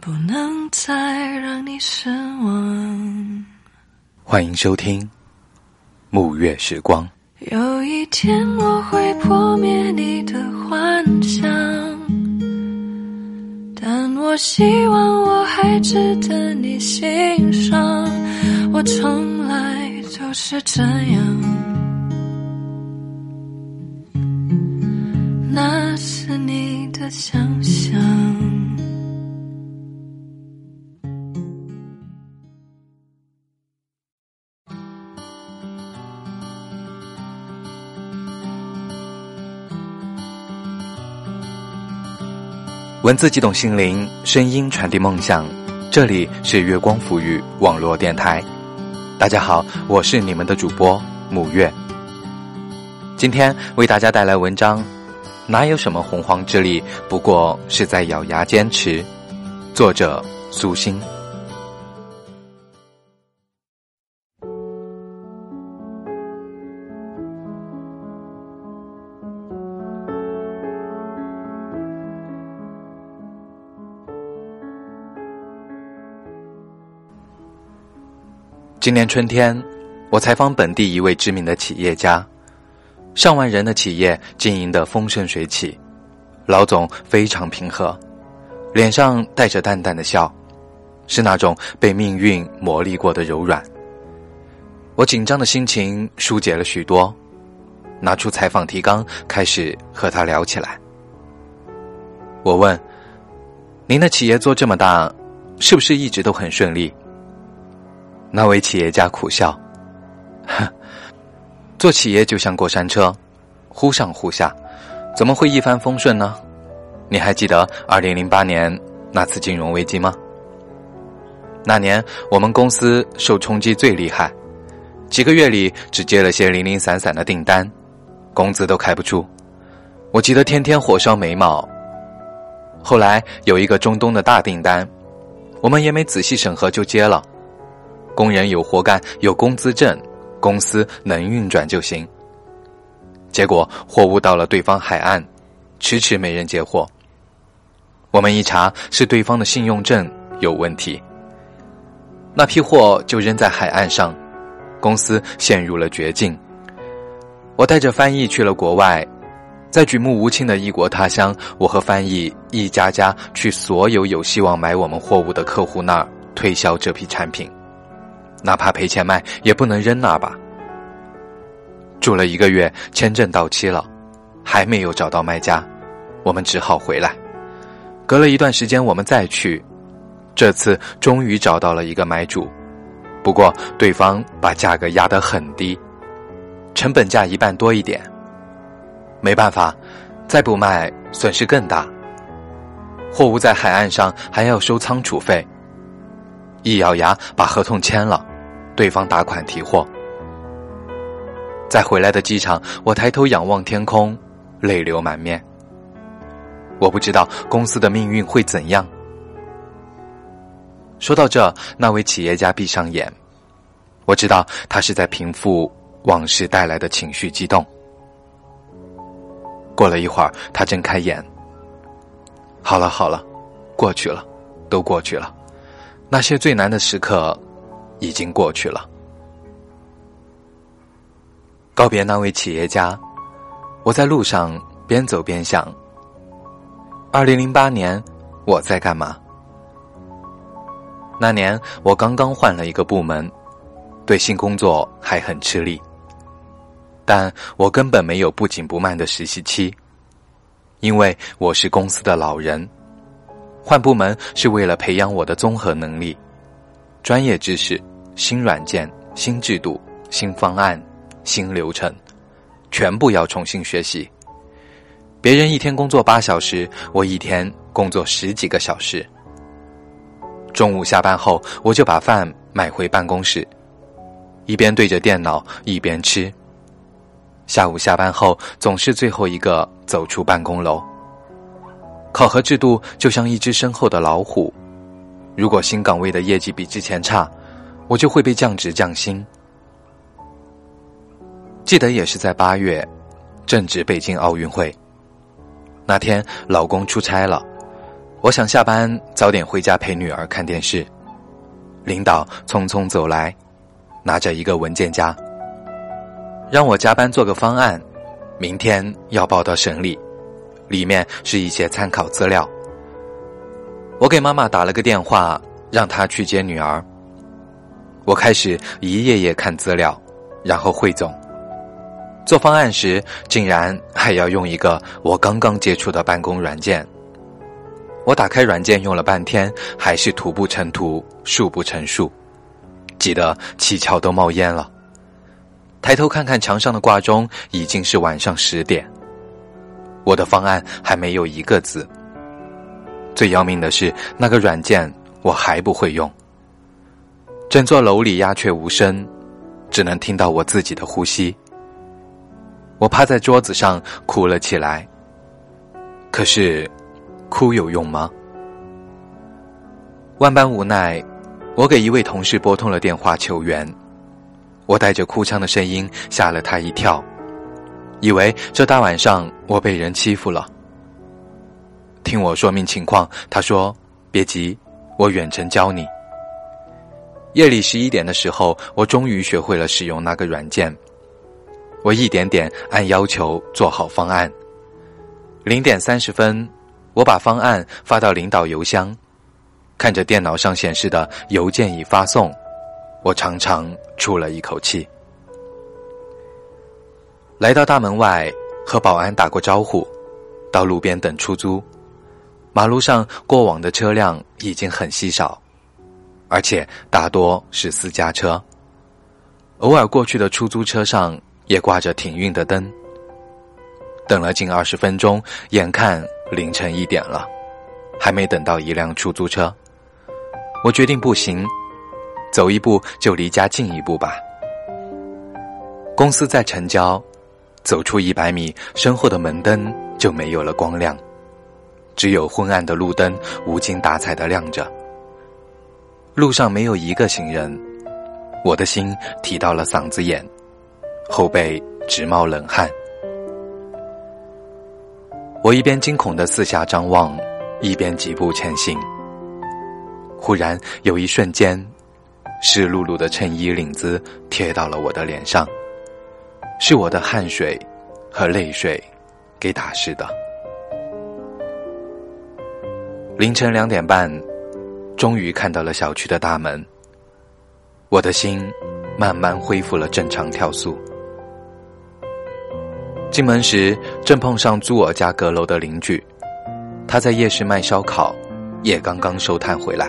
不能再让你失望。欢迎收听《暮月时光》。有一天我会破灭你的幻想，但我希望我还值得你欣赏。我从来就是这样，那是你的想文字激动心灵，声音传递梦想。这里是月光抚育网络电台。大家好，我是你们的主播母月。今天为大家带来文章，哪有什么洪荒之力，不过是在咬牙坚持。作者苏欣。今年春天，我采访本地一位知名的企业家，上万人的企业经营的风生水起，老总非常平和，脸上带着淡淡的笑，是那种被命运磨砺过的柔软。我紧张的心情疏解了许多，拿出采访提纲开始和他聊起来。我问：“您的企业做这么大，是不是一直都很顺利？”那位企业家苦笑：“ 做企业就像过山车，忽上忽下，怎么会一帆风顺呢？你还记得二零零八年那次金融危机吗？那年我们公司受冲击最厉害，几个月里只接了些零零散散的订单，工资都开不出。我急得天天火烧眉毛。后来有一个中东的大订单，我们也没仔细审核就接了。”工人有活干，有工资挣，公司能运转就行。结果货物到了对方海岸，迟迟没人接货。我们一查，是对方的信用证有问题。那批货就扔在海岸上，公司陷入了绝境。我带着翻译去了国外，在举目无亲的异国他乡，我和翻译一家家去所有有希望买我们货物的客户那儿推销这批产品。哪怕赔钱卖，也不能扔那吧。住了一个月，签证到期了，还没有找到卖家，我们只好回来。隔了一段时间，我们再去，这次终于找到了一个买主，不过对方把价格压得很低，成本价一半多一点。没办法，再不卖损失更大。货物在海岸上还要收仓储费，一咬牙把合同签了。对方打款提货，在回来的机场，我抬头仰望天空，泪流满面。我不知道公司的命运会怎样。说到这，那位企业家闭上眼，我知道他是在平复往事带来的情绪激动。过了一会儿，他睁开眼。好了好了，过去了，都过去了。那些最难的时刻。已经过去了。告别那位企业家，我在路上边走边想：二零零八年我在干嘛？那年我刚刚换了一个部门，对新工作还很吃力，但我根本没有不紧不慢的实习期，因为我是公司的老人，换部门是为了培养我的综合能力、专业知识。新软件、新制度、新方案、新流程，全部要重新学习。别人一天工作八小时，我一天工作十几个小时。中午下班后，我就把饭买回办公室，一边对着电脑一边吃。下午下班后，总是最后一个走出办公楼。考核制度就像一只身后的老虎，如果新岗位的业绩比之前差，我就会被降职降薪。记得也是在八月，正值北京奥运会。那天老公出差了，我想下班早点回家陪女儿看电视。领导匆匆走来，拿着一个文件夹。让我加班做个方案，明天要报到省里，里面是一些参考资料。我给妈妈打了个电话，让她去接女儿。我开始一页页看资料，然后汇总。做方案时，竟然还要用一个我刚刚接触的办公软件。我打开软件用了半天，还是图不成图，数不成数，急得七窍都冒烟了。抬头看看墙上的挂钟，已经是晚上十点。我的方案还没有一个字。最要命的是，那个软件我还不会用。整座楼里鸦雀无声，只能听到我自己的呼吸。我趴在桌子上哭了起来。可是，哭有用吗？万般无奈，我给一位同事拨通了电话求援。我带着哭腔的声音吓了他一跳，以为这大晚上我被人欺负了。听我说明情况，他说：“别急，我远程教你。”夜里十一点的时候，我终于学会了使用那个软件。我一点点按要求做好方案。零点三十分，我把方案发到领导邮箱，看着电脑上显示的邮件已发送。我长长出了一口气，来到大门外，和保安打过招呼，到路边等出租。马路上过往的车辆已经很稀少，而且大多是私家车。偶尔过去的出租车上也挂着停运的灯。等了近二十分钟，眼看凌晨一点了，还没等到一辆出租车，我决定步行。走一步就离家近一步吧。公司在城郊，走出一百米，身后的门灯就没有了光亮，只有昏暗的路灯无精打采的亮着。路上没有一个行人，我的心提到了嗓子眼，后背直冒冷汗。我一边惊恐的四下张望，一边疾步前行。忽然有一瞬间。湿漉漉的衬衣领子贴到了我的脸上，是我的汗水和泪水给打湿的。凌晨两点半，终于看到了小区的大门，我的心慢慢恢复了正常跳速。进门时正碰上租我家阁楼的邻居，他在夜市卖烧烤，也刚刚收摊回来。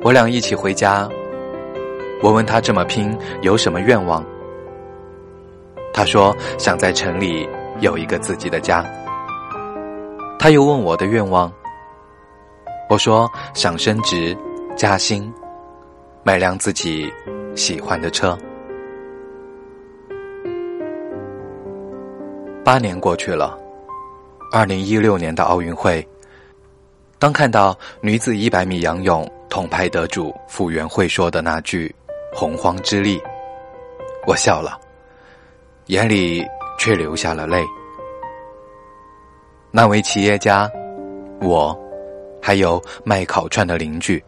我俩一起回家，我问他这么拼有什么愿望？他说想在城里有一个自己的家。他又问我的愿望，我说想升职加薪，买辆自己喜欢的车。八年过去了，二零一六年的奥运会，当看到女子一百米仰泳。铜牌得主傅园慧说的那句“洪荒之力”，我笑了，眼里却流下了泪。那位企业家，我，还有卖烤串的邻居，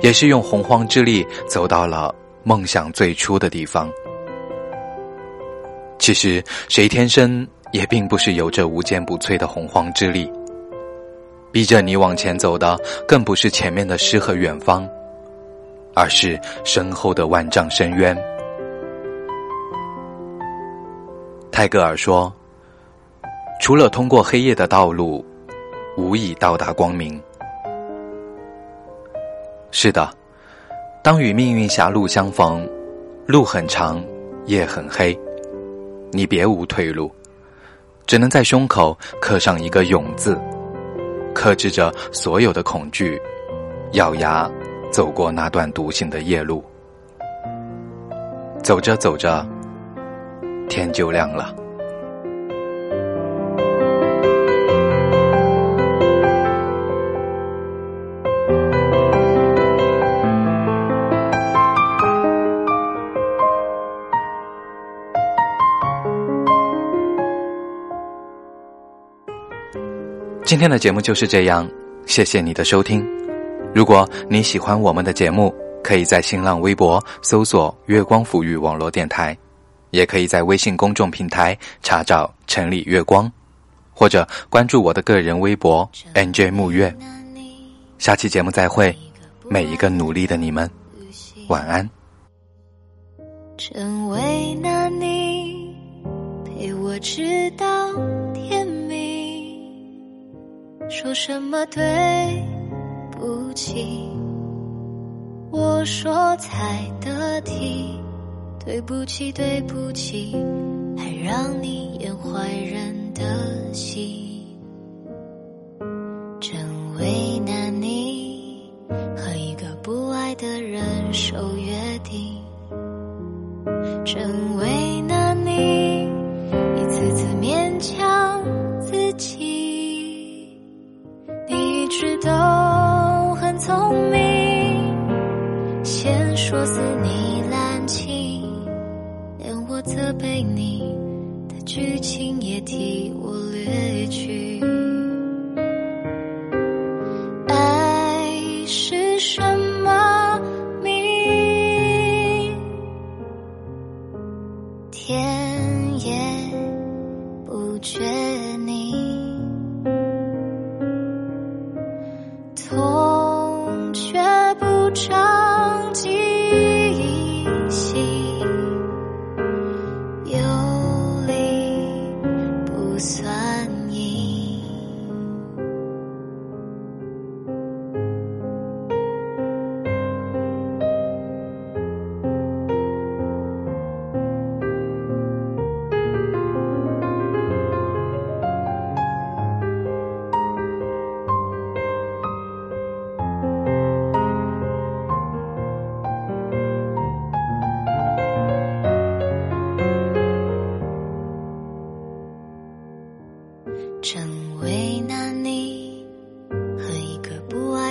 也是用洪荒之力走到了梦想最初的地方。其实，谁天生也并不是有着无坚不摧的洪荒之力。逼着你往前走的，更不是前面的诗和远方，而是身后的万丈深渊。泰戈尔说：“除了通过黑夜的道路，无以到达光明。”是的，当与命运狭路相逢，路很长，夜很黑，你别无退路，只能在胸口刻上一个“勇”字。克制着所有的恐惧咬牙走过那段独行的夜路。走着走着，天就亮了。今天的节目就是这样，谢谢你的收听。如果你喜欢我们的节目，可以在新浪微博搜索“月光抚育网络电台”，也可以在微信公众平台查找“城里月光”，或者关注我的个人微博 “nj 木月”。下期节目再会，每一个努力的你们，晚安。成为那你，陪我直到天。说什么对不起？我说才得体，对不起对不起，还让你演坏人的戏，真为难你和一个不爱的人守约定，真为难你一次次勉强自己。被你的剧情也替我略去。爱是什么谜？天也不觉。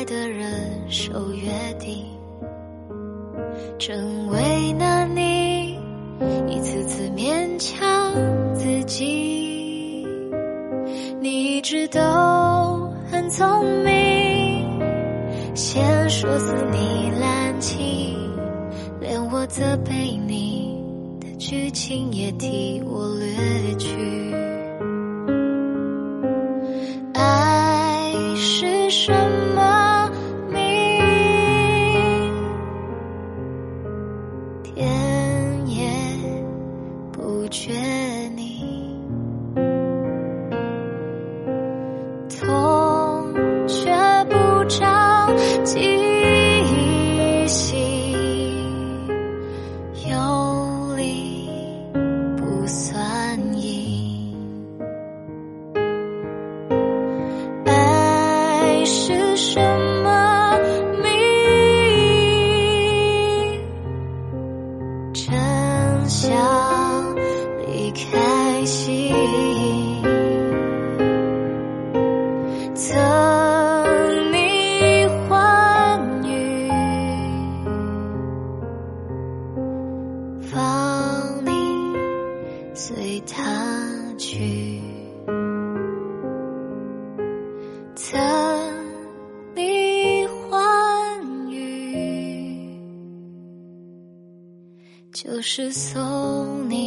爱的人守约定真为难你，一次次勉强自己。你一直都很聪明，先说死你滥情，连我责备你的剧情也替我略去。随他去曾你欢愉就是送你